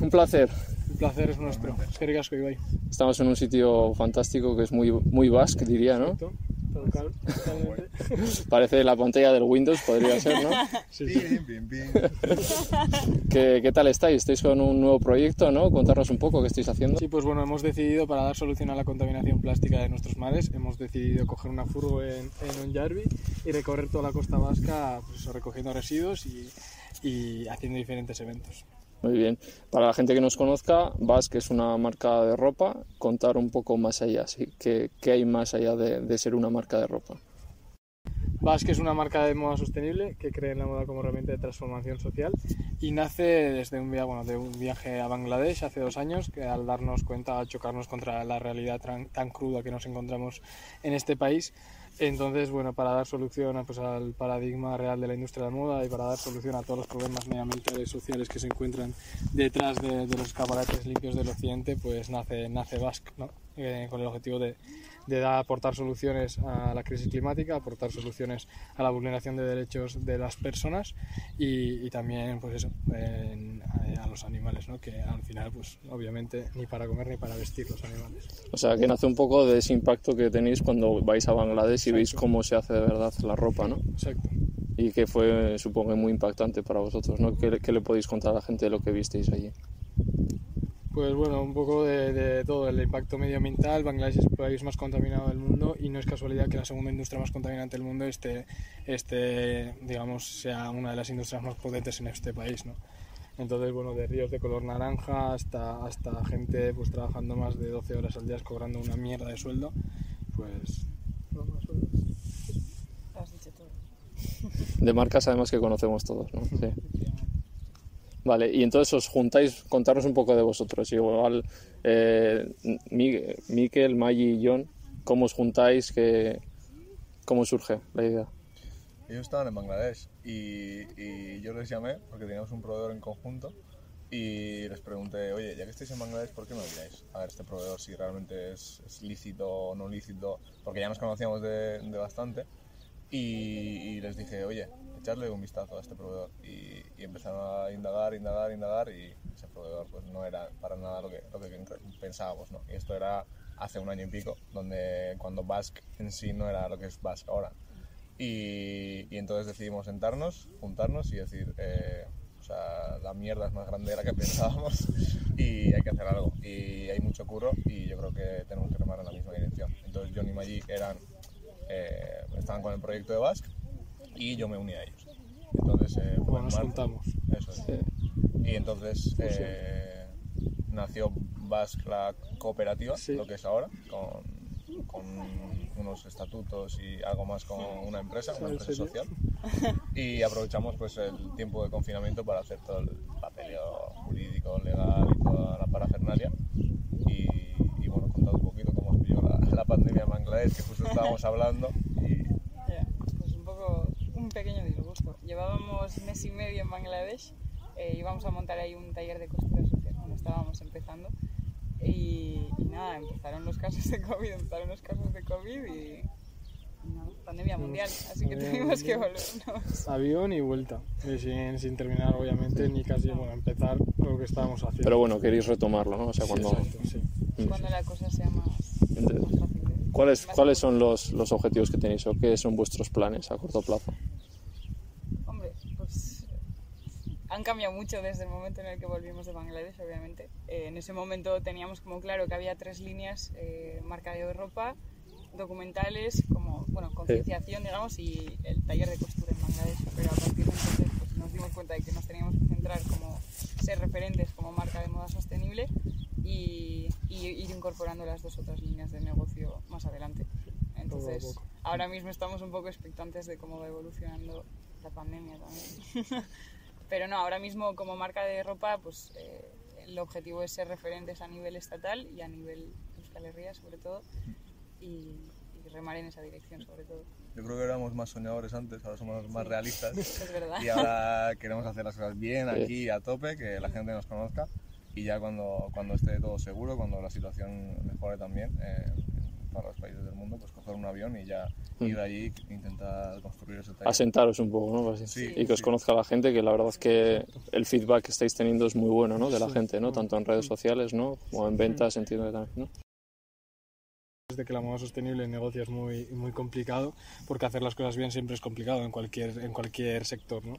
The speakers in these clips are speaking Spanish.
un placer. El placer es nuestro. Es que ricasco, Ibai. Estamos en un sitio fantástico que es muy, muy basque, diría, ¿no? Perfecto. Total- Totalmente. Parece la pantalla del Windows, podría ser, ¿no? Sí, sí. Pim, pim, pim. ¿Qué, qué tal estáis? ¿Estáis con un nuevo proyecto, no? Contarnos un poco qué estáis haciendo. Sí, pues bueno, hemos decidido para dar solución a la contaminación plástica de nuestros mares, hemos decidido coger una furgo en, en Onjarvi y recorrer toda la costa vasca, pues recogiendo residuos y, y haciendo diferentes eventos. Muy bien. Para la gente que nos conozca, Basque es una marca de ropa. Contar un poco más allá, ¿sí? ¿Qué, qué hay más allá de, de ser una marca de ropa? Basque es una marca de moda sostenible que cree en la moda como herramienta de transformación social y nace desde un, via- de un viaje a Bangladesh hace dos años que al darnos cuenta, al chocarnos contra la realidad tan, tan cruda que nos encontramos en este país, entonces bueno, para dar solución pues, al paradigma real de la industria de la moda y para dar solución a todos los problemas medioambientales sociales que se encuentran detrás de, de los escaparates limpios del occidente, pues nace, nace Basque, ¿no? Eh, con el objetivo de, de aportar soluciones a la crisis climática, aportar soluciones a la vulneración de derechos de las personas y, y también pues eso, en- a, a los animales, ¿no? que al final pues obviamente ni para comer ni para vestir los animales. O sea, que nace un poco de ese impacto que tenéis cuando vais a Bangladesh y veis Exacto. cómo se hace de verdad la ropa, ¿no? Exacto. Y que fue, supongo, muy impactante para vosotros, ¿no? ¿Qué, qué le podéis contar a la gente de lo que visteis allí? Pues bueno, un poco de, de todo, el impacto medioambiental. Bangladesh es el país más contaminado del mundo y no es casualidad que la segunda industria más contaminante del mundo esté, esté, digamos, sea una de las industrias más potentes en este país, ¿no? Entonces, bueno, de ríos de color naranja hasta, hasta gente pues trabajando más de 12 horas al día cobrando una mierda de sueldo, pues... no, más o menos. Lo has dicho todo. De marcas además que conocemos todos, ¿no? Sí. Vale, y entonces os juntáis, contarnos un poco de vosotros. Igual, eh, Mi- Miquel, Maggi y John, ¿cómo os juntáis? ¿Qué, ¿Cómo surge la idea? Ellos estaban en Bangladesh y, y yo les llamé porque teníamos un proveedor en conjunto y les pregunté, oye, ya que estáis en Bangladesh, ¿por qué no miráis a ver este proveedor si realmente es, es lícito o no lícito? Porque ya nos conocíamos de, de bastante y, y les dije, oye, echarle un vistazo a este proveedor y, y empezaron a indagar, indagar, indagar y ese proveedor pues no era para nada lo que, lo que pensábamos, ¿no? Y esto era hace un año y pico, donde cuando Basque en sí no era lo que es Basque ahora. Y, y entonces decidimos sentarnos, juntarnos y decir, eh, o sea, la mierda es más grande de la que pensábamos y hay que hacer algo. Y hay mucho curro y yo creo que tenemos que remar en la misma dirección. Entonces John y Maggi eran, eh, estaban con el proyecto de Basque y yo me uní a ellos. Entonces, eh, Bueno, en nos juntamos. Eso es. Y entonces eh, nació Basque la cooperativa, Sí. lo que es ahora, con, con unos estatutos y algo más con una empresa, una ¿En empresa social. Y aprovechamos pues el tiempo de confinamiento para hacer todo el papeleo jurídico, legal y toda la parafernalia. Y, y bueno, contar un poquito cómo os pilló la, la pandemia en Bangladesh, que justo estábamos hablando. Y Ya, Pues un poco, un pequeño disgusto. Llevábamos mes y medio en Bangladesh, eh, íbamos a montar ahí un taller de costura social cuando estábamos empezando. Y, y nada, empezaron los casos de COVID, empezaron los casos de COVID y, nada, pandemia mundial, así que Pandemia tuvimos que volvernos. Avión y vuelta. Y sin, sin terminar, obviamente, ni casi bueno, empezar lo que estábamos haciendo. Pero bueno, queréis retomarlo, ¿no? O sea, Sí, cuando... exacto, sí. Cuando la cosa sea más, Entiendo. más fácil. de- ¿Cuáles, ¿Cuáles son los, los objetivos que tenéis o qué son vuestros planes a corto plazo? Hombre, pues han cambiado mucho desde el momento en el que volvimos de Bangladesh, obviamente. Eh, en ese momento teníamos como claro que había tres líneas, eh, marca de ropa, documentales, como, bueno, concienciación, digamos, y el taller de costura en Bangladesh. Pero a partir de entonces pues, nos dimos cuenta de que nos teníamos que centrar como ser referentes como marca de moda sostenible y, y ir incorporando las dos otras líneas de negocio más adelante. Entonces, ahora mismo estamos un poco expectantes de cómo va evolucionando la pandemia también. Pero no, ahora mismo como marca de ropa, pues eh, el objetivo es ser referentes a nivel estatal y a nivel Euskal Herria sobre todo y, y remar en esa dirección sobre todo. yo creo que éramos más soñadores antes, ahora somos más realistas. Es verdad. y ahora queremos hacer las cosas bien Sí. aquí a tope, que la gente nos conozca y ya cuando, cuando esté todo seguro, cuando la situación mejore también, eh, para los países del mundo, pues coger un avión y ya Mm. ir allí e intentar construir ese taller. Asentaros un poco, ¿no? Así. Sí, y que os sí. conozca la gente, que la verdad es que el feedback que estáis teniendo es muy bueno, ¿no? De la gente, ¿no? Tanto en redes sociales, ¿no? Como en ventas, entiendo que también, ¿no? Desde que la moda sostenible en negocio es muy, muy complicado, porque hacer las cosas bien siempre es complicado en cualquier, en cualquier sector, ¿no?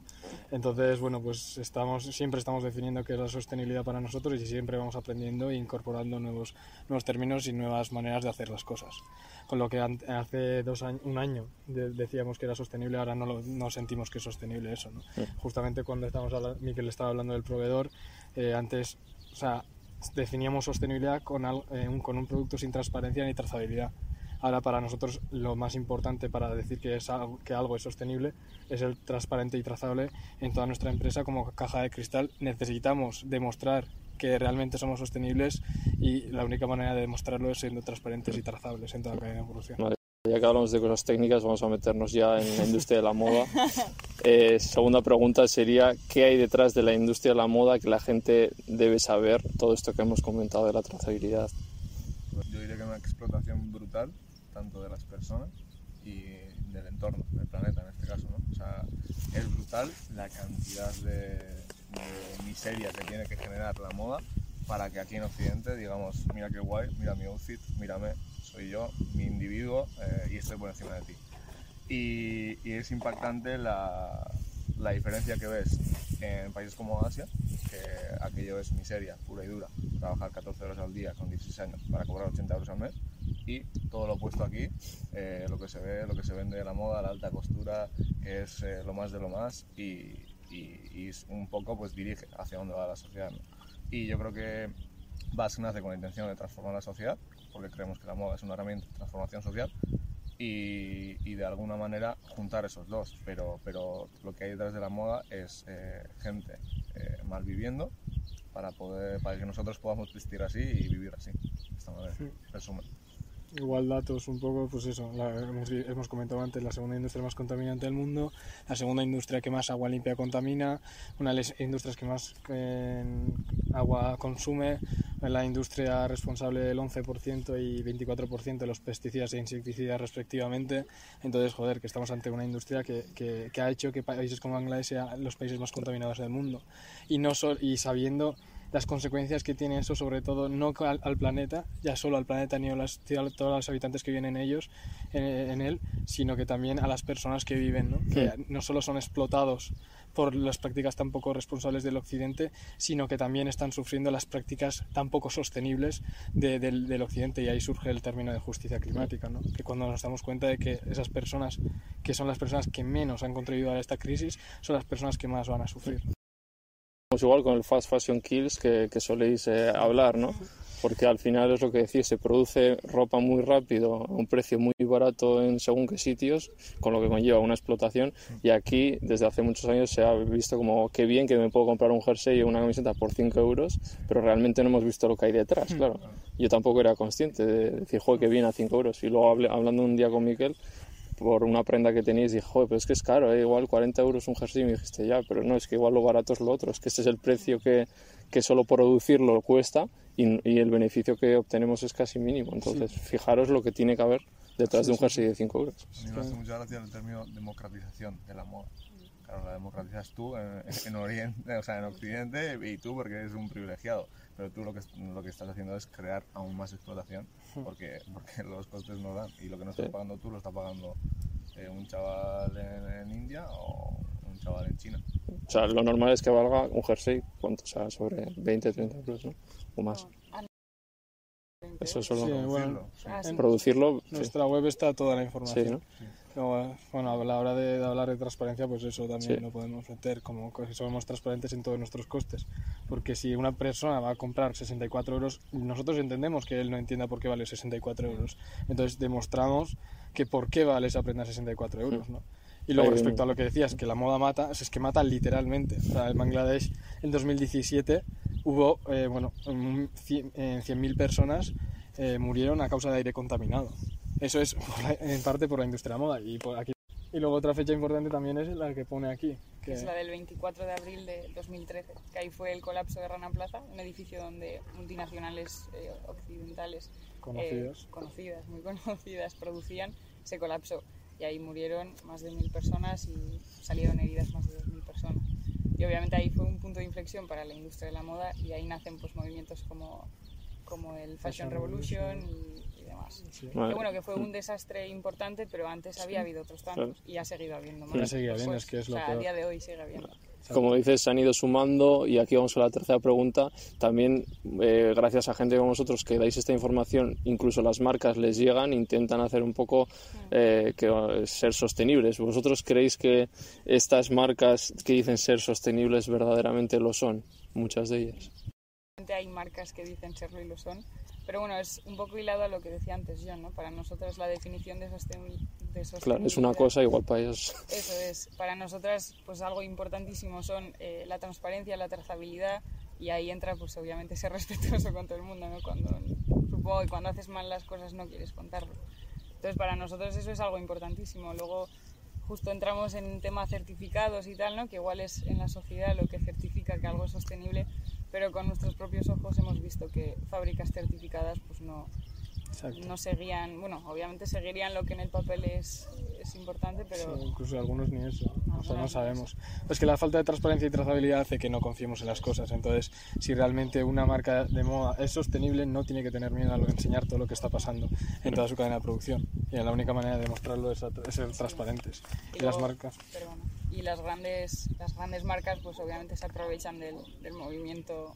Entonces, bueno, pues estamos, siempre estamos definiendo qué es la sostenibilidad para nosotros y siempre vamos aprendiendo e incorporando nuevos, nuevos términos y nuevas maneras de hacer las cosas. Con lo que hace dos años, un año de- decíamos que era sostenible, ahora no, lo- no sentimos que es sostenible eso, ¿no? Justamente cuando estamos Miquel estaba hablando del proveedor, eh, antes, o sea, definíamos sostenibilidad eh, un, con un producto sin transparencia ni trazabilidad. Ahora para nosotros lo más importante para decir que, es algo, es sostenible es el transparente y trazable en toda nuestra empresa como caja de cristal. Necesitamos demostrar que realmente somos sostenibles y la única manera de demostrarlo es siendo transparentes y trazables en toda la cadena de producción. Ya que hablamos de cosas técnicas, vamos a meternos ya en la industria de la moda. Eh, segunda pregunta sería, ¿qué hay detrás de la industria de la moda que la gente debe saber? Todo esto que hemos comentado de la trazabilidad. Yo diría que una explotación brutal, tanto de las personas y del entorno, del planeta en este caso. ¿no? O sea, es brutal la cantidad de, de miseria que tiene que generar la moda para que aquí en Occidente digamos, mira qué guay, mira mi outfit, mírame, soy yo, mi individuo eh, y estoy por encima de ti. Y, y es impactante la, la diferencia que ves en países como Asia, que aquello es miseria pura y dura, trabajar 14 horas al día con 16 años para cobrar 80 euros al mes y todo lo opuesto aquí, eh, lo que se ve, lo que se vende de la moda, la alta costura, es eh, lo más de lo más y, un poco pues dirige hacia dónde va la sociedad. ¿no? Y yo creo que Basque nace con la intención de transformar la sociedad, porque creemos que la moda es una herramienta de transformación social y, y de alguna manera juntar esos dos. Pero, pero lo que hay detrás de la moda es eh, gente eh, mal viviendo para, poder, para que nosotros podamos vestir así y vivir así. De esta manera, resumen. Igual datos un poco, pues eso, la- hemos, hemos comentado antes, la segunda industria más contaminante del mundo, la segunda industria que más agua limpia contamina, una de las industrias que más eh, agua consume, la industria responsable del 11% y 24% de los pesticidas e insecticidas respectivamente. Entonces, joder, que estamos ante una industria que, que- ha hecho que países como Bangladesh sean los países más contaminados del mundo. Y, no sol- y sabiendo las consecuencias que tiene eso, sobre todo no al, al planeta, ya solo al planeta ni a, las- a todos los habitantes que viven en ellos, en, en él, sino que también a las personas que viven, ¿no? que no solo son explotados por las prácticas tan poco responsables del occidente, sino que también están sufriendo las prácticas tan poco sostenibles de- del, del occidente y ahí surge el término de justicia climática, ¿no? que cuando nos damos cuenta de que esas personas, que son las personas que menos han contribuido a esta crisis, son las personas que más van a sufrir. Igual con el fast fashion kills que, que soléis eh, hablar, ¿no? Porque al final es lo que decís, se produce ropa muy rápido a un precio muy barato en según qué sitios, con lo que conlleva una explotación. Y aquí, desde hace muchos años, se ha visto como qué bien que me puedo comprar un jersey o una camiseta por 5 euros, pero realmente no hemos visto lo que hay detrás, claro. Yo tampoco era consciente de decir, joder, qué bien a 5 euros. Y luego hablando un día con Miquel, por una prenda que tenéis, dije, joder, pero es que es caro, ¿eh? igual 40 euros un jersey, y me dijiste, ya, pero no, es que igual lo barato es lo otro, es que este es el precio que, que solo producirlo cuesta y, y el beneficio que obtenemos es casi mínimo. Entonces, fijaros lo que tiene que haber detrás de un jersey de 5 euros. A mí me hace mucha gracia el término democratización de la moda. Claro, la democratizas tú en, en Oriente, o sea, en Occidente y tú porque eres un privilegiado. Pero tú lo que, lo que estás haciendo es crear aún más explotación porque, porque los costes no dan. Y lo que no estás Sí. pagando tú lo está pagando eh, un chaval en, en India o un chaval en China. O sea, lo normal es que valga un jersey, ¿cuánto? O sea, sobre 20, 30 euros, ¿no? O más. Eso solo Sí, bueno, Producirlo, sí. Ah, sí. producirlo, sí, Nuestra web está toda la sí, información. ¿no? Bueno, a la hora de, hablar de transparencia, pues eso también Sí. lo podemos meter, como que somos transparentes en todos nuestros costes. Porque si una persona va a comprar 64 euros, nosotros entendemos que él no entienda por qué vale 64 euros. Entonces demostramos que por qué vale esa prenda 64 euros, ¿no? Y luego respecto a lo que decías, que la moda mata, es que mata literalmente. O sea, en Bangladesh en 2017 hubo, eh, bueno, un cien- eh, 100.000 personas eh, murieron a causa de aire contaminado. Eso es en parte por la industria de la moda y por aquí Y luego otra fecha importante también es la que pone aquí. que es la del 24 de abril de 2013, que ahí fue el colapso de Rana Plaza, un edificio donde multinacionales eh, occidentales eh, Conocidos. conocidas, muy conocidas, producían, se colapsó y ahí murieron más de mil personas y salieron heridas más de dos mil personas. Y obviamente ahí fue un punto de inflexión para la industria de la moda y ahí nacen pues movimientos como, como el Fashion, Revolution y, y demás. sí. Vale. Que bueno, que fue un desastre importante, pero antes había habido otros tantos y ha seguido habiendo más. Ha seguido habiendo, Pues, es que es lo o sea, peor. a día de hoy sigue habiendo. Como dices, se han ido sumando y aquí vamos a la tercera pregunta. También, eh, gracias a gente como vosotros que dais esta información, incluso las marcas les llegan, intentan hacer un poco eh, que, eh, ser sostenibles. ¿Vosotros creéis que estas marcas que dicen ser sostenibles verdaderamente lo son? Muchas de ellas. Hay marcas que dicen serlo y lo son, pero bueno, es un poco hilado a lo que decía antes John, ¿no? Para nosotros la definición de, sosten- de sostenibilidad... Claro, es una cosa, igual para ellos. Eso es, para nosotras pues algo importantísimo son eh, la transparencia, la trazabilidad y ahí entra pues obviamente ser respetuoso con todo el mundo, ¿no? Cuando, supongo que cuando haces mal las cosas no quieres contarlo. Entonces para nosotros eso es algo importantísimo. Luego justo entramos en tema certificados y tal, ¿no? Que igual es en la sociedad lo que certifica que algo es sostenible, pero con nuestros propios ojos hemos visto que fábricas certificadas pues no, Exacto. no seguían, bueno, obviamente seguirían lo que en el papel es, es importante, pero... Sí, incluso algunos ni eso. O sea, no sabemos. Es que la falta de transparencia y trazabilidad hace que no confiemos en las cosas. Entonces, si realmente una marca de moda es sostenible, no tiene que tener miedo a enseñar todo lo que está pasando en toda su cadena de producción. Y la única manera de demostrarlo es, ser transparentes. Y Y las luego- marcas. Perdona. Y las grandes, las grandes marcas pues obviamente se aprovechan del, del movimiento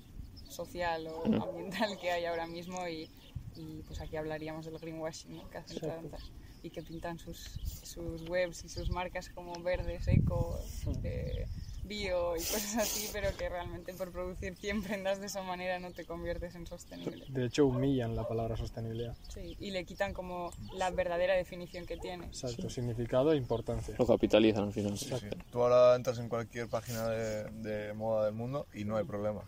social o ambiental que hay ahora mismo y, y, pues aquí hablaríamos del greenwashing ¿no? que hacen tantas y que pintan sus, sus webs y sus marcas como verdes, eco, eh, bio y cosas así, pero que realmente por producir 100 prendas de esa manera no te conviertes en sostenible. De hecho, humillan la palabra sostenibilidad. Sí, y le quitan como la verdadera definición que tiene. Exacto, significado e importancia. Lo capitalizan al final. Sí, sí. Tú ahora entras en cualquier página de, de moda del mundo y no hay problema.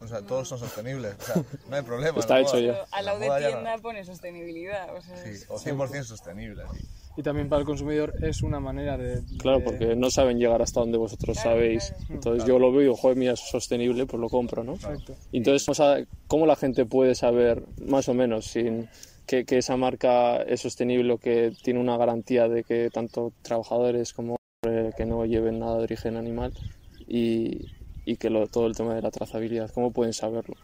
O sea, todos son sostenibles. O sea, no hay problema. Está La hecho moda- ya. Al lado La de ya tienda pone sostenibilidad. O sea, Sí, o 100% sostenible. sí. Y también para el consumidor es una manera de... Claro, porque no saben llegar hasta donde vosotros Claro, sabéis. claro. Entonces yo lo veo y digo, joder, mira, es sostenible, pues lo compro, ¿no? Exacto. Y Entonces, a- ¿cómo la gente puede saber, más o menos, sin que, que esa marca es sostenible o que tiene una garantía de que tanto trabajadores como eh, que no lleven nada de origen animal y, y que lo- todo el tema de la trazabilidad, ¿cómo pueden saberlo?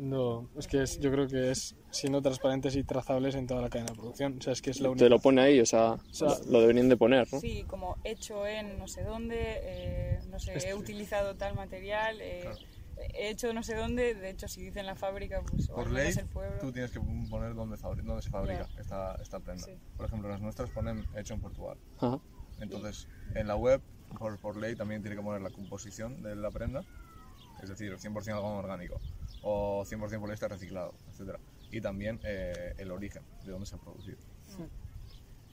Siendo, es que es, yo creo que es siendo transparentes y trazables en toda la cadena de producción. O sea, es que es la única... Te lo pone ahí, o sea, sea, lo deberían de poner, ¿no? Sí, como hecho en no sé dónde, eh, no sé, Este- he utilizado tal material, eh, he hecho no sé dónde, de hecho si dicen la fábrica, pues o Por ley, menos el pueblo. tú tienes que poner dónde, fabri- dónde se fabrica esta, esta prenda. Sí. Por ejemplo, las nuestras ponen hecho en Portugal. Ajá. Entonces, en la web, por, por ley, también tiene que poner la composición de la prenda, es decir, 100% algodón orgánico o 100% poliéster reciclado, etc. Y también eh, el origen, de dónde se ha producido.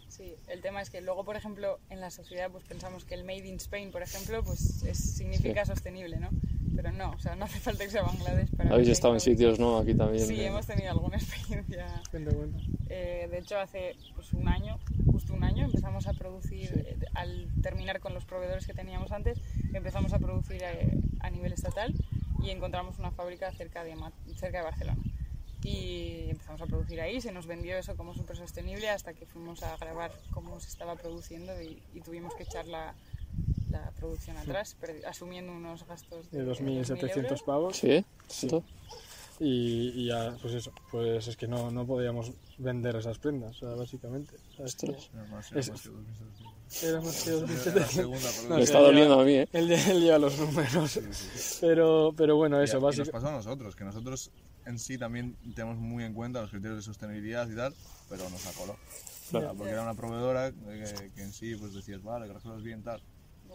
Sí, el tema es que luego, por ejemplo, en la sociedad pues pensamos que el Made in Spain, por ejemplo, pues es- significa sostenible, ¿no? Pero no, o sea, no hace falta que sea Bangladesh para... Habéis estado en sitios, ¿no? Aquí también. Sí, eh, hemos tenido alguna experiencia Cuenta, cuenta. Eh, de hecho, hace pues, un año, justo un año, empezamos a producir, eh, al terminar con los proveedores que teníamos antes, empezamos a producir eh, a nivel estatal y encontramos una fábrica cerca de, cerca de Barcelona. Y empezamos a producir ahí, se nos vendió eso como súper sostenible hasta que fuimos a grabar cómo se estaba produciendo y, y tuvimos que echar la, la producción atrás, asumiendo unos gastos De de 2.700 euros. pavos. ¿Sí? ¿Tanto? Y, y ya, pues eso, pues es que no, no podíamos vender esas prendas, o sea, básicamente. O sea, es que Ostras. Era más- Es- más que 2700. era más que Era la 2.700. segunda, No. Me está doliendo a mí, ¿eh? Él, él lleva los números. Sí, sí, sí. Pero, pero bueno, Y- eso, y nos básicamente. pasó a nosotros, que nosotros en sí también tenemos muy en cuenta los criterios de sostenibilidad y tal, pero nos acoló. Claro. Porque era una proveedora que, que en sí pues decías, vale, cosas bien, tal.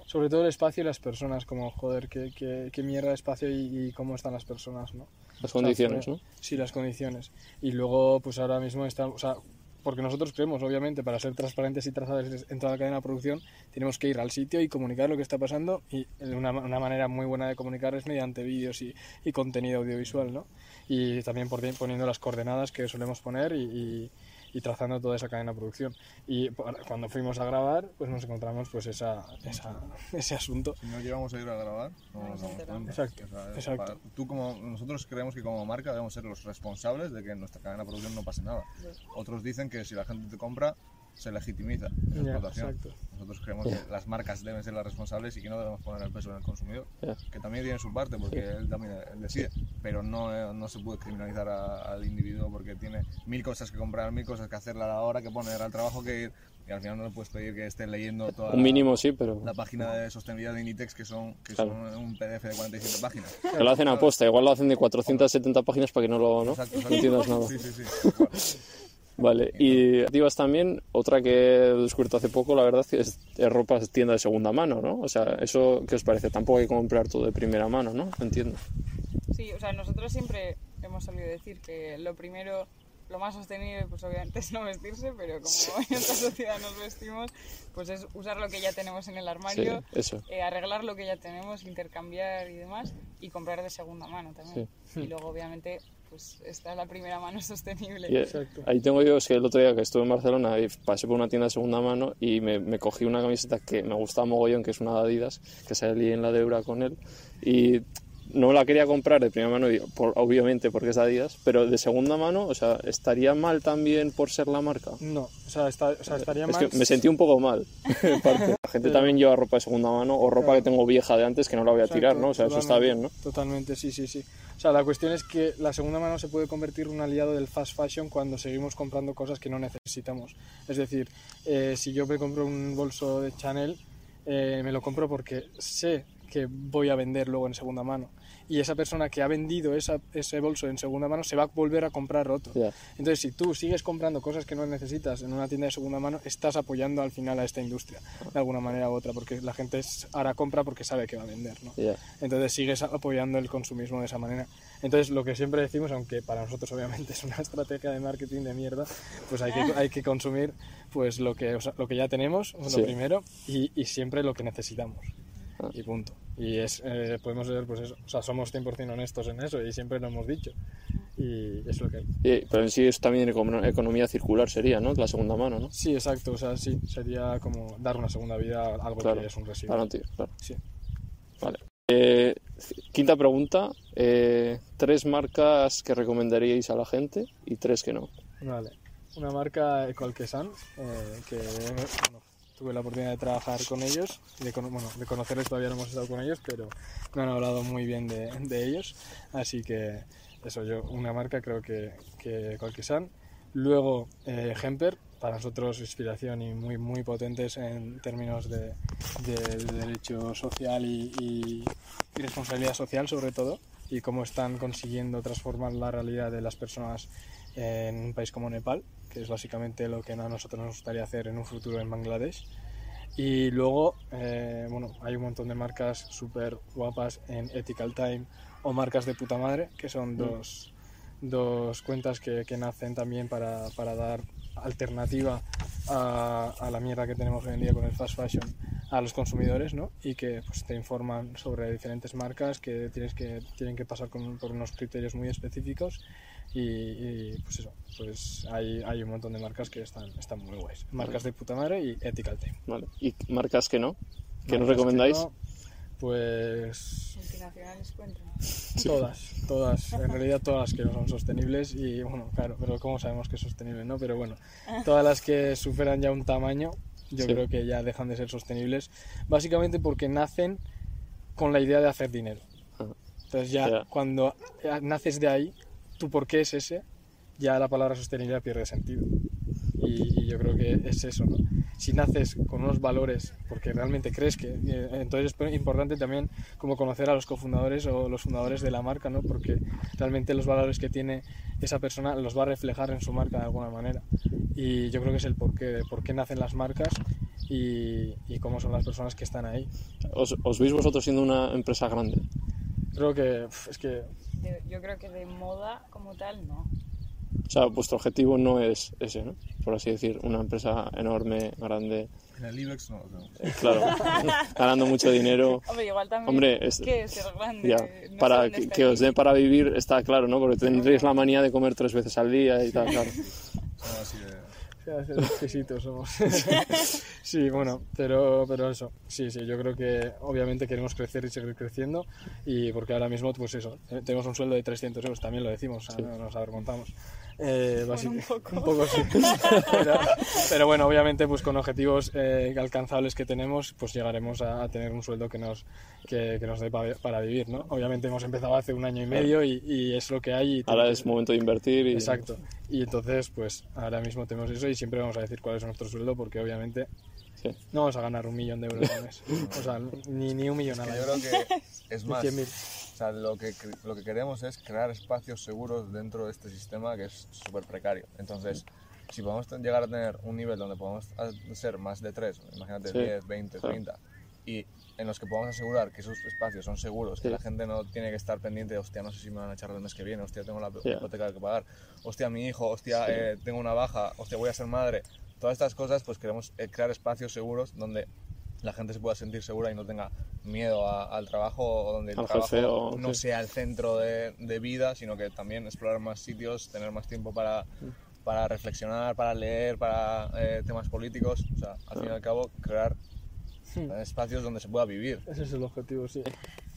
Sobre todo el espacio y las personas, como, joder, qué, qué, qué mierda de espacio y, y cómo están las personas, ¿no? Las condiciones, ¿no? Sí, las condiciones. Y luego, pues ahora mismo está, o sea, porque nosotros creemos, obviamente, para ser transparentes y trazables en toda la cadena de producción, tenemos que ir al sitio y comunicar lo que está pasando. Y una, una manera muy buena de comunicar es mediante vídeos y, y contenido audiovisual, ¿no? Y también por, poniendo las coordenadas que solemos poner y, y- y trazando toda esa cadena de producción. Y cuando fuimos a grabar, pues nos encontramos pues esa, esa- ese asunto. Si no llegamos a ir a grabar, no nos damos cuenta. Exacto, O sea, es exacto. para- tú como, nosotros creemos que como marca debemos ser los responsables de que en nuestra cadena de producción no pase nada. Otros dicen que si la gente te compra, se legitimiza esa Ya, explotación. exacto. Nosotros creemos que las marcas deben ser las responsables y que no debemos poner el peso en el consumidor. Ya. Que también tiene su parte, porque él también él decide. Pero no, eh, no se puede criminalizar a- al individuo porque tiene mil cosas que comprar, mil cosas que hacerle a la hora, que poner al trabajo que ir. Y al final no le puedes pedir que esté leyendo toda Un mínimo sí, pero la página de sostenibilidad de Inditex, que son, que Claro. son un PDF de 47 páginas. que lo hacen a posta. Igual lo hacen de 470 páginas para que no lo ¿no? Exacto, No exacto. entiendas nada. Sí, sí, sí. Vale, y activas también, otra que he descubierto hace poco, la verdad, que es, es ropa tienda de segunda mano, ¿no? O sea, ¿eso qué os parece? Tampoco hay que comprar todo de primera mano, ¿no? Entiendo. Sí, o sea, nosotros siempre hemos solido decir que lo primero, lo más sostenible, pues obviamente es no vestirse, pero como en esta sociedad nos vestimos, pues es usar lo que ya tenemos en el Sí, armario, eso. eh, arreglar lo que ya tenemos, intercambiar y demás, y comprar de segunda mano también. Y luego, obviamente, pues está la primera mano sostenible. Y, eh, Exacto. ahí tengo yo, es que el otro día que estuve en Barcelona y pasé por una tienda de segunda mano y me, me cogí una camiseta que me gustaba mogollón, que es una de Adidas, que salí en la de Eura con él, y no la quería comprar de primera mano, por- obviamente porque es Adidas, pero de segunda mano, o sea, ¿estaría mal también por ser la marca? No, o sea, está- o sea, estaría Es mal. que me sentí un poco mal. parte. La gente también lleva ropa de segunda mano o ropa que tengo vieja de antes que no la voy a tirar, ¿no? O sea, eso está bien, ¿no? Totalmente, sí, sí, sí. O sea, la cuestión es que la segunda mano se puede convertir en un aliado del fast fashion cuando seguimos comprando cosas que no necesitamos. Es decir, eh, si yo me compro un bolso de Chanel, eh, me lo compro porque sé que voy a vender luego en segunda mano. Y esa persona que ha vendido esa- ese bolso en segunda mano se va a volver a comprar otro. Ya. Entonces, si tú sigues comprando cosas que no necesitas en una tienda de segunda mano, estás apoyando al final a esta industria, de alguna manera u otra, porque la gente es- hará compra porque sabe que va a vender. Entonces sigues apoyando el consumismo de esa manera. Entonces lo que siempre decimos, aunque para nosotros obviamente es una estrategia de marketing de mierda, pues hay que, hay que consumir pues lo que, o sea, lo que ya tenemos, lo Sí. primero, y, y siempre lo que necesitamos. Ah. Y punto. Y es, eh, podemos ser, pues eso, o sea, somos 100% honestos en eso y siempre lo hemos dicho. Y es lo que hay. Y- pero en sí es también econo- economía circular sería, ¿no? La segunda mano, ¿no? Sí, exacto, o sea, sí, sería como dar una segunda vida a algo Claro. que es un residuo. Claro, tío, claro. Sí. Vale. Eh, quinta pregunta. eh, tres marcas que recomendaríais a la gente y tres que no. Vale. Una marca Ecolquesan, eh, que bueno, tuve la oportunidad de trabajar con ellos, de, bueno, de conocerles todavía no hemos estado con ellos, pero me han hablado muy bien de, de ellos. Así que eso, yo, una marca creo que, que Ecolquesan. Luego eh, Hemper, para nosotros inspiración y muy, muy potentes en términos de, de derecho social y, y- y responsabilidad social sobre todo, y cómo están consiguiendo transformar la realidad de las personas en un país como Nepal, que es básicamente lo que a nosotros nos gustaría hacer en un futuro en Bangladesh. Y luego, eh, bueno, hay un montón de marcas súper guapas en Ethical Time o marcas de puta madre, que son dos, dos cuentas que, que nacen también para, para dar alternativa a, a la mierda que tenemos hoy en día con el fast fashion a los consumidores, ¿no? Y que pues, te informan sobre diferentes marcas que tienes que tienen que pasar con- por unos criterios muy específicos y, y, pues eso, pues hay, hay un montón de marcas que están, están muy guays. Marcas de puta madre y Ethical Time. Vale. ¿Y marcas que no? ¿Que nos recomendáis? no, pues Multinacionales cuentan. todas, todas, en realidad todas las que no son sostenibles y bueno, claro, pero ¿cómo sabemos que es sostenible, no? Pero bueno, todas las que superan ya un tamaño, yo Sí. creo que ya dejan de ser sostenibles, básicamente porque nacen con la idea de hacer dinero. Ajá. Entonces ya Ya. cuando naces de ahí, tu por qué es ese, ya la palabra sostenibilidad pierde sentido. Y, y yo creo que es eso, ¿no? Si naces con unos valores, porque realmente crees que... eh, entonces es importante también como conocer a los cofundadores o los fundadores de la marca, ¿no? Porque realmente los valores que tiene esa persona los va a reflejar en su marca de alguna manera. Y yo creo que es el porqué, de por qué nacen las marcas y, y cómo son las personas que están ahí. ¿Os, os veis vosotros siendo una empresa grande? Creo que es que De- yo creo que de moda como tal, no. O sea, vuestro objetivo no es ese, ¿no? Por así decir, una empresa enorme, grande, En el IBEX no lo tengo. eh, claro, ganando mucho dinero. Hombre, igual también Hombre, es- que ser grande. Ya, no para que, os dé para vivir está claro, ¿no? Porque tendréis la manía de comer tres veces al día y tal, claro. Así de... Exquisitos somos. sí, bueno, pero, pero eso, sí, sí, yo creo que obviamente queremos crecer y seguir creciendo y porque ahora mismo, pues eso, eh, tenemos un sueldo de 300 euros, también lo decimos, sea, no nos avergonzamos. Eh, basi- un poco. un poco sí. pero, pero bueno, obviamente pues con objetivos eh, alcanzables que tenemos, pues llegaremos a, a tener un sueldo que nos, que, que nos dé pa- para vivir, ¿no? Obviamente hemos empezado hace un año y medio y, y es lo que hay. y Ahora tenemos- es momento de invertir y... Exacto. Y entonces, pues ahora mismo tenemos eso y siempre vamos a decir cuál es nuestro sueldo porque obviamente Sí. no vamos a ganar un millón de euros al mes. O sea, ni, ni un millón al Que yo creo que es más. 100.000. O sea, lo que, lo que queremos es crear espacios seguros dentro de este sistema que es súper precario. Entonces, si podemos llegar a tener un nivel donde podamos ser más de tres, imagínate Sí, 10, 20, claro. 30, y en los que podamos asegurar que esos espacios son seguros, que Sí. la gente no tiene que estar pendiente de, hostia, no sé si me van a echar el mes que viene, hostia, tengo la hipoteca que pagar, hostia, mi hijo, hostia, eh, tengo una baja, hostia, voy a ser madre. Todas estas cosas, pues queremos eh, crear espacios seguros donde la gente se pueda sentir segura y no tenga miedo a- al trabajo o donde el Al trabajo jefe o- no sí. sea el centro de, de vida, sino que también explorar más sitios, tener más tiempo para, para reflexionar, para leer, para eh, temas políticos. O sea, al fin y al cabo, crear eh, espacios donde se pueda vivir. Ese es el objetivo, sí.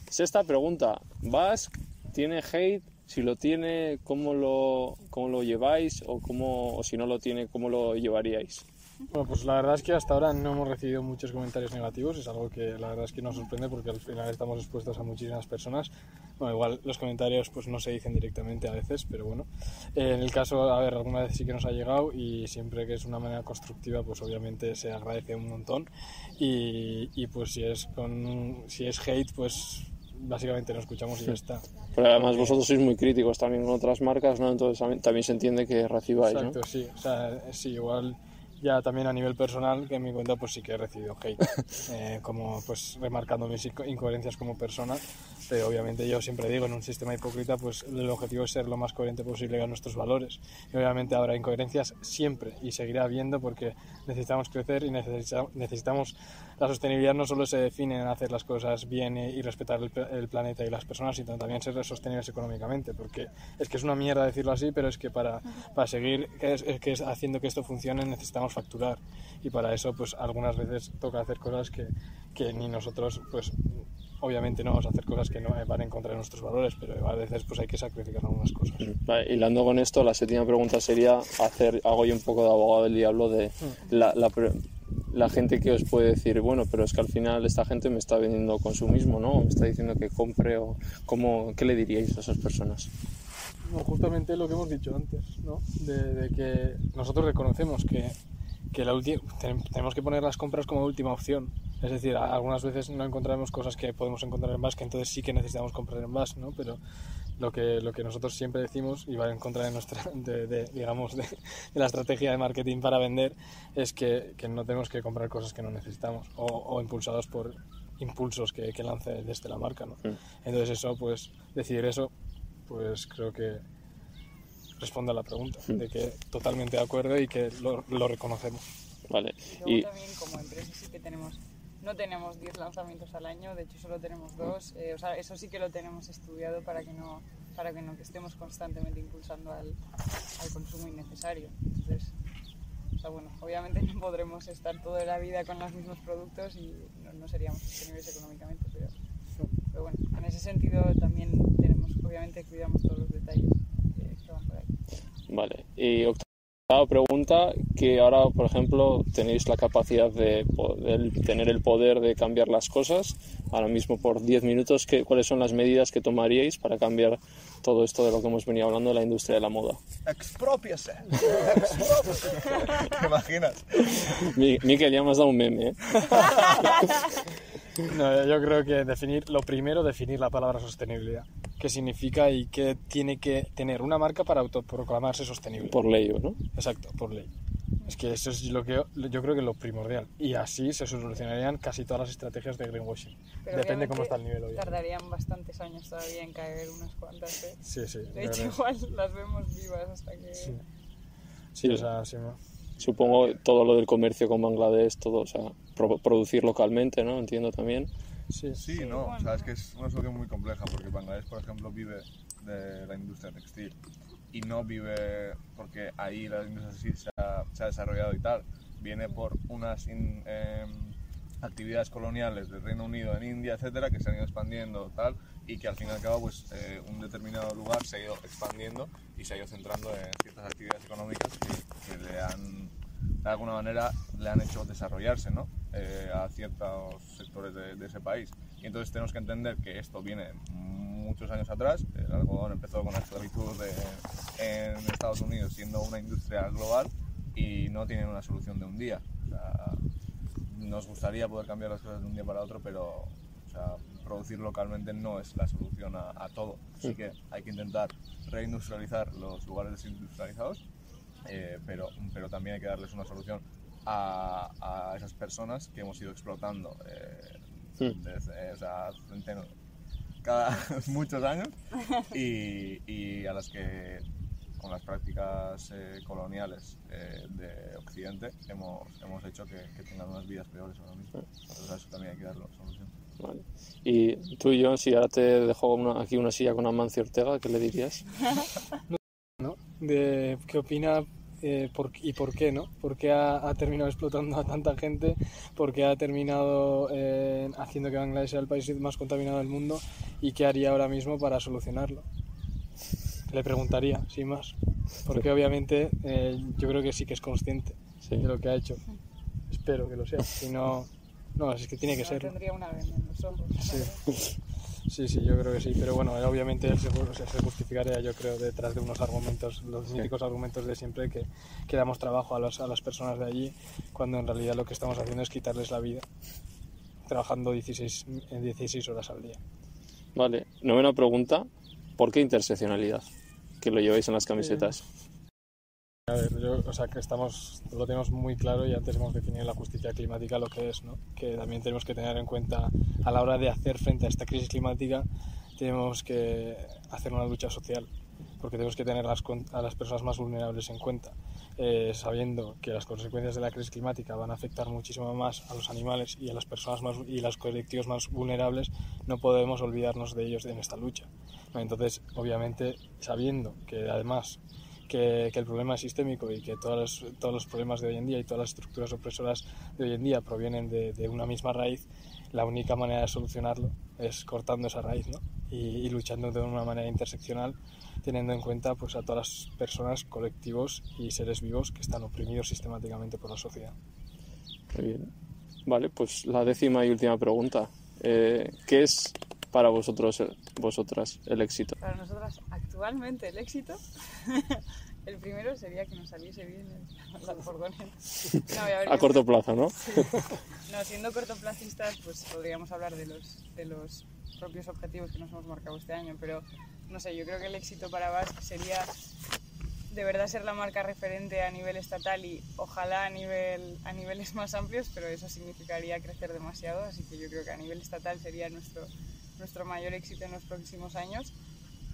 Sexta pregunta. ¿Basque tiene hate? Si lo tiene, ¿cómo lo, cómo lo lleváis? O, cómo, o si no lo tiene, ¿cómo lo llevaríais? Bueno, pues la verdad es que hasta ahora no hemos recibido muchos comentarios negativos, es algo que la verdad es que nos sorprende porque al final estamos expuestos a muchísimas personas. Bueno, igual los comentarios pues no se dicen directamente a veces, pero bueno. En el caso, a ver, alguna vez sí que nos ha llegado y siempre que es una manera constructiva, pues obviamente se agradece un montón. Y, y pues si es con si es hate, pues básicamente no escuchamos y ya está. Pero además vosotros sois muy críticos también con otras marcas, ¿no? Entonces también- se entiende que recibáis, ¿no? Exacto, sí. O sea, sí, igual ya también a nivel personal, que en mi cuenta pues sí que he recibido hate, eh, como pues remarcando mis inco- incoherencias como persona, pero obviamente yo siempre digo, en un sistema hipócrita pues el objetivo es ser lo más coherente posible con nuestros valores. Y obviamente habrá incoherencias siempre y seguirá habiendo porque necesitamos crecer y necesita- necesitamos... La sostenibilidad no solo se define en hacer las cosas bien y y respetar el, el planeta y las personas, sino también ser sostenibles económicamente, porque es que es una mierda decirlo así, pero es que para, para seguir que es, es que es haciendo que esto funcione necesitamos facturar. Y para eso pues algunas veces toca hacer cosas que, que ni nosotros pues obviamente no vamos a hacer cosas que no van en contra de nuestros valores, pero a veces pues hay que sacrificar algunas cosas. Vale, hilando con esto, la séptima pregunta sería hacer, hago yo un poco de abogado del diablo de la, la, pre- la gente que os puede decir, bueno, pero es que al final esta gente me está vendiendo consumismo, ¿no? Me está diciendo que compre o cómo, ¿qué le diríais a esas personas? No, justamente lo que hemos dicho antes, ¿no? De, de que nosotros reconocemos que, que la tenemos que poner las compras como última opción. Es decir, algunas veces no encontraremos cosas que podemos encontrar en Basque, entonces sí que necesitamos comprar en Basque, ¿no? Pero lo que, lo que nosotros siempre decimos, y va en contra de nuestra, de, de, digamos, de, de la estrategia de marketing para vender, es que, que no tenemos que comprar cosas que no necesitamos o, o impulsados por impulsos que, que lance desde la marca, ¿no? Entonces eso, pues, decidir eso, pues creo que responde a la pregunta, de que totalmente de acuerdo y que lo, lo reconocemos. Vale, Luego y también como empresa sí que tenemos, no tenemos 10 lanzamientos al año, de hecho solo tenemos dos, eh, o sea, eso sí que lo tenemos estudiado para que no, para que no que estemos constantemente impulsando al, al consumo innecesario. Entonces, o sea, bueno, obviamente no podremos estar toda la vida con los mismos productos y no, no seríamos sostenibles económicamente, pero, pero bueno, en ese sentido también tenemos, obviamente cuidamos todos los detalles que, que van por ahí. Vale, y octava pregunta, que ahora, por ejemplo, tenéis la capacidad de poder, tener el poder de cambiar las cosas, ahora mismo por 10 minutos, ¿qué, ¿cuáles son las medidas que tomaríais para cambiar todo esto de lo que hemos venido hablando de la industria de la moda? ¡Expropiase! ¡Expropiase! ¿Te imaginas? Mi- Miquel, ya me has dado un meme, ¿eh? No, yo creo que definir, lo primero, definir la palabra sostenibilidad. ¿Qué significa y qué tiene que tener una marca para autoproclamarse sostenible? por ley, ¿no? Exacto, por ley. Es que eso es lo que yo, yo creo que es lo primordial. Y así se solucionarían casi todas las estrategias de greenwashing. Pero Depende cómo está el nivel hoy. Tardarían bastantes años todavía en caer unas cuantas. ¿eh? Sí, sí. De hecho, igual las vemos vivas hasta que... sí. Sí, o sea, sí, ¿no? Supongo todo lo del comercio con Bangladesh, todo, o sea, pro- producir localmente, ¿no? Entiendo también. Sí. Sí, Sí, no, bueno. o sea, es que es una solución muy compleja porque Bangladesh, por ejemplo, vive de la industria textil y no vive porque ahí la industria se ha, se ha desarrollado y tal, viene por unas in- em, actividades coloniales del Reino Unido en India, etcétera, que se han ido expandiendo tal y que al fin y al cabo pues eh, un determinado lugar se ha ido expandiendo y se ha ido centrando en ciertas actividades económicas que, que le han de alguna manera le han hecho desarrollarse ¿no? Eh, a ciertos sectores de, de ese país. Y entonces tenemos que entender que esto viene muchos años atrás. El algodón empezó con la esclavitud de- en Estados Unidos siendo una industria global y no tienen una solución de un día. O sea, nos gustaría poder cambiar las cosas de un día para otro, pero o sea, producir localmente no es la solución a, a todo. Así que hay que intentar reindustrializar los lugares desindustrializados, eh, pero, pero también hay que darles una solución a, a esas personas que hemos ido explotando eh, desde o sea, cada muchos años y, y a las que con las prácticas eh, coloniales eh, de Occidente hemos, hemos hecho que, que tengan unas vidas peores ahora mismo. Entonces a eso también hay que darle solución. Vale. Y tú y yo, si ahora te dejo una- aquí una silla con Amancio Ortega, ¿qué le dirías? ¿no? De qué opina eh, por- y por qué, ¿no? ¿Por qué ha, ha terminado explotando a tanta gente? ¿Por qué ha terminado eh, haciendo que Bangladesh sea el país más contaminado del mundo? ¿Y qué haría ahora mismo para solucionarlo? Le preguntaría, sin más. Porque obviamente eh, yo creo que sí que es consciente Sí. de lo que ha hecho. Espero que lo sea. Si no, no, es que tiene que No serlo. tendría una venda en los ojos. Sí. Sí, sí, yo creo que sí, pero bueno, obviamente él se, justificaría, yo creo, detrás de unos argumentos, los míticos argumentos de siempre que, que damos trabajo a, los- a las personas de allí, cuando en realidad lo que estamos haciendo es quitarles la vida, trabajando 16, en 16 horas al día. Vale. Novena pregunta. ¿Por qué interseccionalidad? Que lo lleváis en las camisetas. A ver, yo, o sea, que estamos, lo tenemos muy claro y antes hemos definido la justicia climática lo que es, ¿no? Que también tenemos que tener en cuenta a la hora de hacer frente a esta crisis climática, tenemos que hacer una lucha social, porque tenemos que tener las a las personas más vulnerables en cuenta, Eh, sabiendo que las consecuencias de la crisis climática van a afectar muchísimo más a los animales y a las personas más y los colectivos más vulnerables, no podemos olvidarnos de ellos en esta lucha. Entonces, obviamente, sabiendo que además que, que el problema es sistémico y que todos los, todos los problemas de hoy en día y todas las estructuras opresoras de hoy en día provienen de, de una misma raíz, la única manera de solucionarlo es cortando esa raíz ¿no? y, y luchando de una manera interseccional, teniendo en cuenta pues, a todas las personas, colectivos y seres vivos que están oprimidos sistemáticamente por la sociedad. Muy bien. Vale, pues la décima y última pregunta. Eh, ¿Qué es para vosotros, el- vosotras, el éxito? Para nosotras, actualmente el éxito, el primero sería que nos saliese bien el- la furgoneta. No, a corto plazo, ¿no? No, siendo cortoplacistas, pues podríamos hablar de los, de los propios objetivos que nos hemos marcado este año, pero no sé, yo creo que el éxito para Basque sería de verdad ser la marca referente a nivel estatal y ojalá a, nivel, a niveles más amplios, pero eso significaría crecer demasiado, así que yo creo que a nivel estatal sería nuestro, nuestro mayor éxito en los próximos años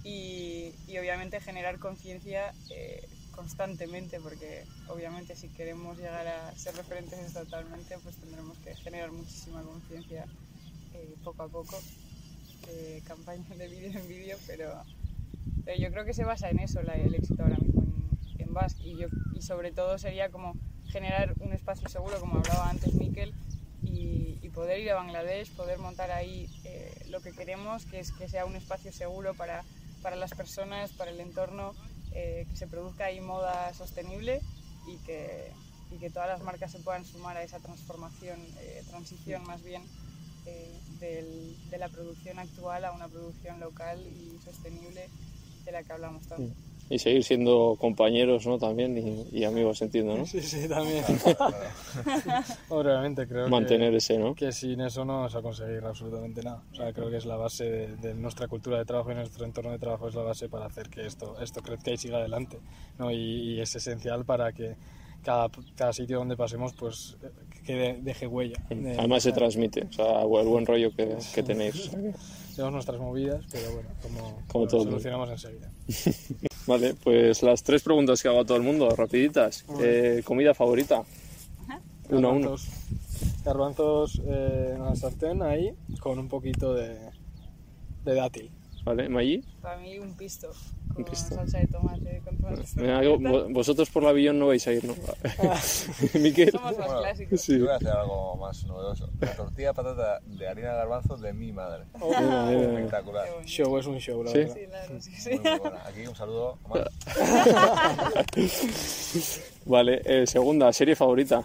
y, y obviamente generar conciencia eh, constantemente, porque obviamente si queremos llegar a ser referentes estatalmente, pues tendremos que generar muchísima conciencia eh, poco a poco, de campaña de vídeo en vídeo, pero, pero yo creo que se basa en eso la- el éxito ahora mismo en, en y, yo, y sobre todo sería como generar un espacio seguro, como hablaba antes Miquel, y, y poder ir a Bangladesh, poder montar ahí eh, lo que queremos, que es que sea un espacio seguro para, para las personas, para el entorno, eh, que se produzca ahí moda sostenible y que, y que todas las marcas se puedan sumar a esa transformación, eh, transición más bien, eh, del- de la producción actual a una producción local y sostenible de la que hablamos tanto. Y seguir siendo compañeros, ¿no? También y, y amigos, entiendo, ¿no? Sí, sí, también. Obviamente creo que- Mantener ese, ¿no? que sin eso no vamos a conseguir absolutamente nada. O sea, creo que es la base de, de nuestra cultura de trabajo y nuestro entorno de trabajo es la base para hacer que esto, esto crezca y siga adelante. ¿no? Y, y es esencial para que cada, cada sitio donde pasemos pues que deje huella. De- Además se transmite, o sea, el buen rollo que, que tenéis. que- Tenemos nuestras movidas, pero bueno, como, Como todo solucionamos enseguida. Vale, pues las tres preguntas que hago a todo el mundo, rapiditas. Eh, ¿Comida favorita? Uno a uno. Garbanzos, garbanzos eh, en la sartén ahí con un poquito de, de dátil. ¿Vale, Maggi? Para mí un pisto con Listo. salsa de tomate, con tomates. Venga, vo- vosotros por la Billón no vais a ir, ¿no? Miquel. Somos más clásicos. Sí. Yo voy a hacer algo más novedoso. La tortilla de patata de harina de garbanzo de mi madre. Venga, venga. Espectacular. Show es un show, la ¿Sí? verdad. Sí, la verdad es que sí. Muy, muy buena. Aquí un saludo. Vale, eh, segunda, serie favorita.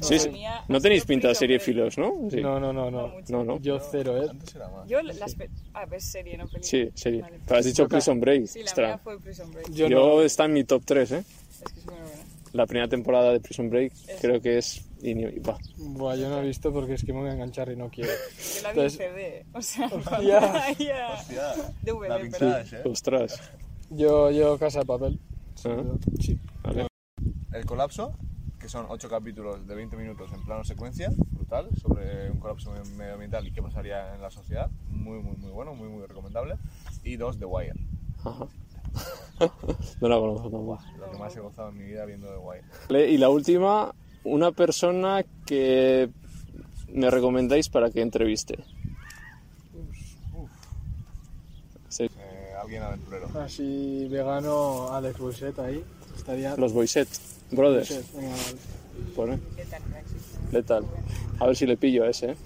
Sí, sí. No tenéis pinta de serie filos, ¿no? Sí. No, no, no, No no. No. Yo cero, ¿eh? Antes era más. Yo las... pe- Ah, ves serie, no película. Sí, serie. Vale. Pero has dicho Prison Break. Sí, la Ostras. mía fue Prison Break. Yo, Yo no. está en mi top 3, ¿eh? Es que es muy buena. La primera temporada de Prison Break creo que es... ini- buah. Buah, yo no he visto porque es que me voy a enganchar y no quiero. Yo la vi en CD. O sea, Ya. ya. Hostia, DVD, la vintage, ¿eh? Ostras. Yo, yo Casa de Papel. Ah, Sí. vale. El colapso, que son 8 capítulos de 20 minutos en plano secuencia, brutal, sobre un colapso me- medioambiental y qué pasaría en la sociedad. Muy, muy, muy bueno, muy, muy recomendable. Y dos, The Wire. Ajá. No la conozco tampoco. Lo que más he gozado en mi vida viendo The Wire. Y la última, una persona que me recomendáis para que entreviste. Sí, Eh, alguien aventurero. Así vegano, Alex Boisset ahí. Estaría. los Boyset Vale. Pone. ¿Qué tal, Praxis? Letal. A ver si le pillo a ese, ¿eh?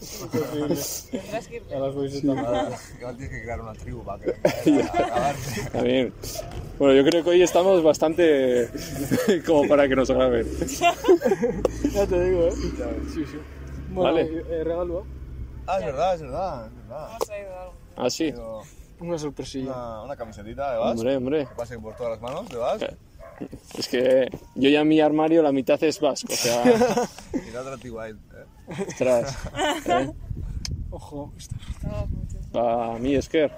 Igual tienes que crear una tribu para que acabarte. También. Bueno, yo creo que hoy estamos bastante como para que nos graben. Ya te digo, ¿eh? Sí, sí. Bueno, Vale. eh, regalo. Ah, es verdad, es verdad, es verdad. Traído algo. Ah, sí. Una sorpresilla. Una, una camisetita de Vas. Hombre, hombre. Que pase por todas las manos de Vas. Es que yo ya mi armario la mitad es vasco, o sea, Y la otra T-White. ¿eh? ostras. ¿eh? Ojo, esta. A mí es que,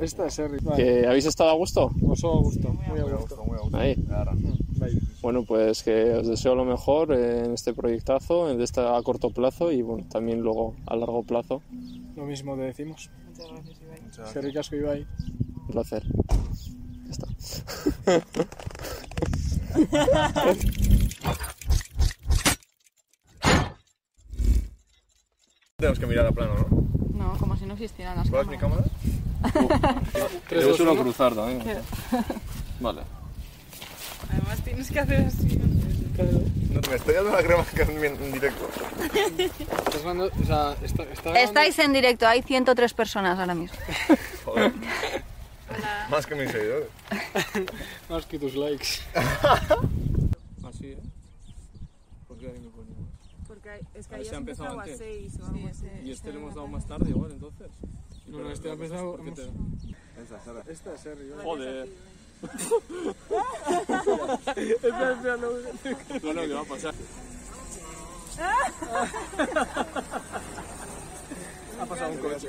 Esta, es Harry. Vale. que habéis estado a gusto. Os a gusto, muy a Muy a gusto. gusto, muy a gusto. Ahí. Vale. Bueno, pues que os deseo lo mejor en este proyectazo, en este a corto plazo y bueno, también luego a largo plazo. Lo mismo te decimos. Muchas gracias, Ibai. Muchas Qué ricasco Ibai. Un placer. Ya está. Tenemos que mirar a plano, ¿no? No, como si no existieran las ¿Cuál es mi cámara? Tres, dos, uno. cruzar también. Vale. Además tienes que hacer así. No, me estoy dando la crema que en, en directo. Estás grabando, o sea, está, está grabando- Estáis en directo, hay 103 personas ahora mismo. Joder. Más que mis seguidores. Más que tus likes. Así, ¿eh? ¿Por qué ahí me ponía? Porque es que A ver, se ha empezado antes. 6 o algo así. ¿Y este le hemos dado más tarde igual entonces? No, no, este ha empezado. ¿Por qué te- Esta, esta. Esta es. ¿vale? Joder. Bueno, ¿qué va a pasar? Ha pasado un coche.